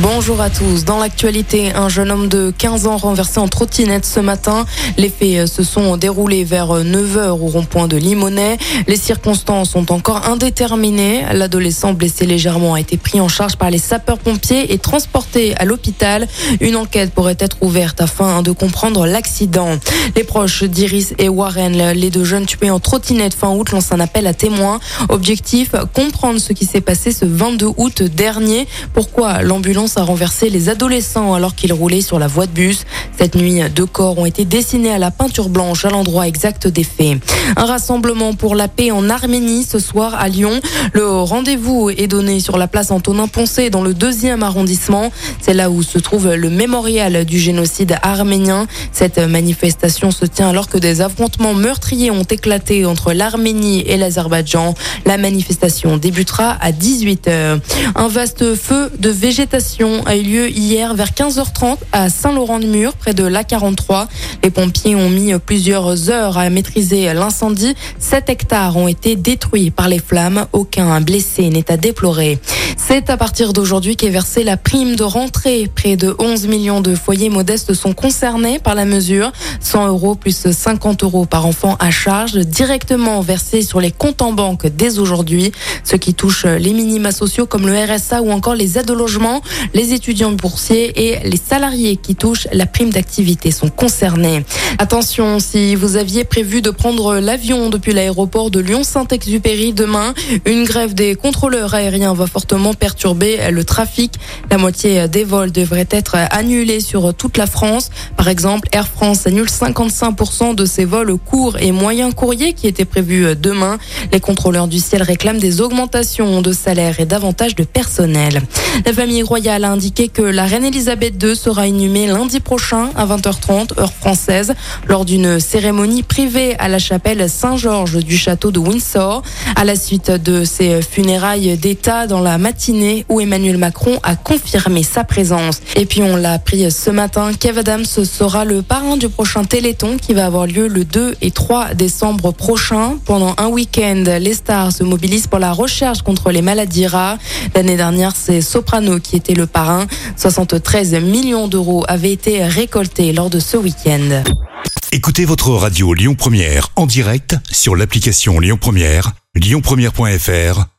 Bonjour à tous. Dans l'actualité, un jeune homme de 15 ans renversé en trottinette ce matin. Les faits se sont déroulés vers 9h au rond-point de Limonest. Les circonstances sont encore indéterminées. L'adolescent blessé légèrement a été pris en charge par les sapeurs-pompiers et transporté à l'hôpital. Une enquête pourrait être ouverte afin de comprendre l'accident. Les proches d'Iris et Warren, les deux jeunes tués en trottinette fin août, lancent un appel à témoins. Objectif, comprendre ce qui s'est passé ce 22 août dernier. Pourquoi l'ambulance a renversé les adolescents alors qu'ils roulaient sur la voie de bus. Cette nuit, deux corps ont été dessinés à la peinture blanche à l'endroit exact des faits. Un rassemblement pour la paix en Arménie ce soir à Lyon. Le rendez-vous est donné sur la place Antonin Poncé dans le deuxième arrondissement. C'est là où se trouve le mémorial du génocide arménien. Cette manifestation se tient alors que des affrontements meurtriers ont éclaté entre l'Arménie et l'Azerbaïdjan. La manifestation débutera à 18h. Un vaste feu de végétation a eu lieu hier vers 15h30 à Saint-Laurent-de-Mur, près de l'A43. Les pompiers ont mis plusieurs heures à maîtriser l'incendie. 7 hectares ont été détruits par les flammes. Aucun blessé n'est à déplorer. C'est à partir d'aujourd'hui qu'est versée la prime de rentrée. Près de 11 millions de foyers modestes sont concernés par la mesure. 100 euros plus 50 euros par enfant à charge directement versés sur les comptes en banque dès aujourd'hui. Ce qui touche les minima sociaux comme le RSA ou encore les aides au logement. Les étudiants boursiers et les salariés qui touchent la prime d'activité sont concernés. Attention, si vous aviez prévu de prendre l'avion depuis l'aéroport de Lyon-Saint-Exupéry demain, une grève des contrôleurs aériens va fortement perturber le trafic. La moitié des vols devraient être annulés sur toute la France. Par exemple, Air France annule 55% de ses vols courts et moyens courriers qui étaient prévus demain. Les contrôleurs du ciel réclament des augmentations de salaire et davantage de personnel. La famille royale a indiqué que la reine Elisabeth II sera inhumée lundi prochain à 20h30 heure française lors d'une cérémonie privée à la chapelle Saint-Georges du château de Windsor à la suite de ses funérailles d'État dans la où Emmanuel Macron a confirmé sa présence. Et puis on l'a appris ce matin, Kev Adams sera le parrain du prochain Téléthon qui va avoir lieu le 2 et 3 décembre prochain. Pendant un week-end, les stars se mobilisent pour la recherche contre les maladies rares. L'année dernière, c'est Soprano qui était le parrain. 73 millions d'euros avaient été récoltés lors de ce week-end. Écoutez votre radio Lyon Première en direct sur l'application Lyon Première, lyonpremière.fr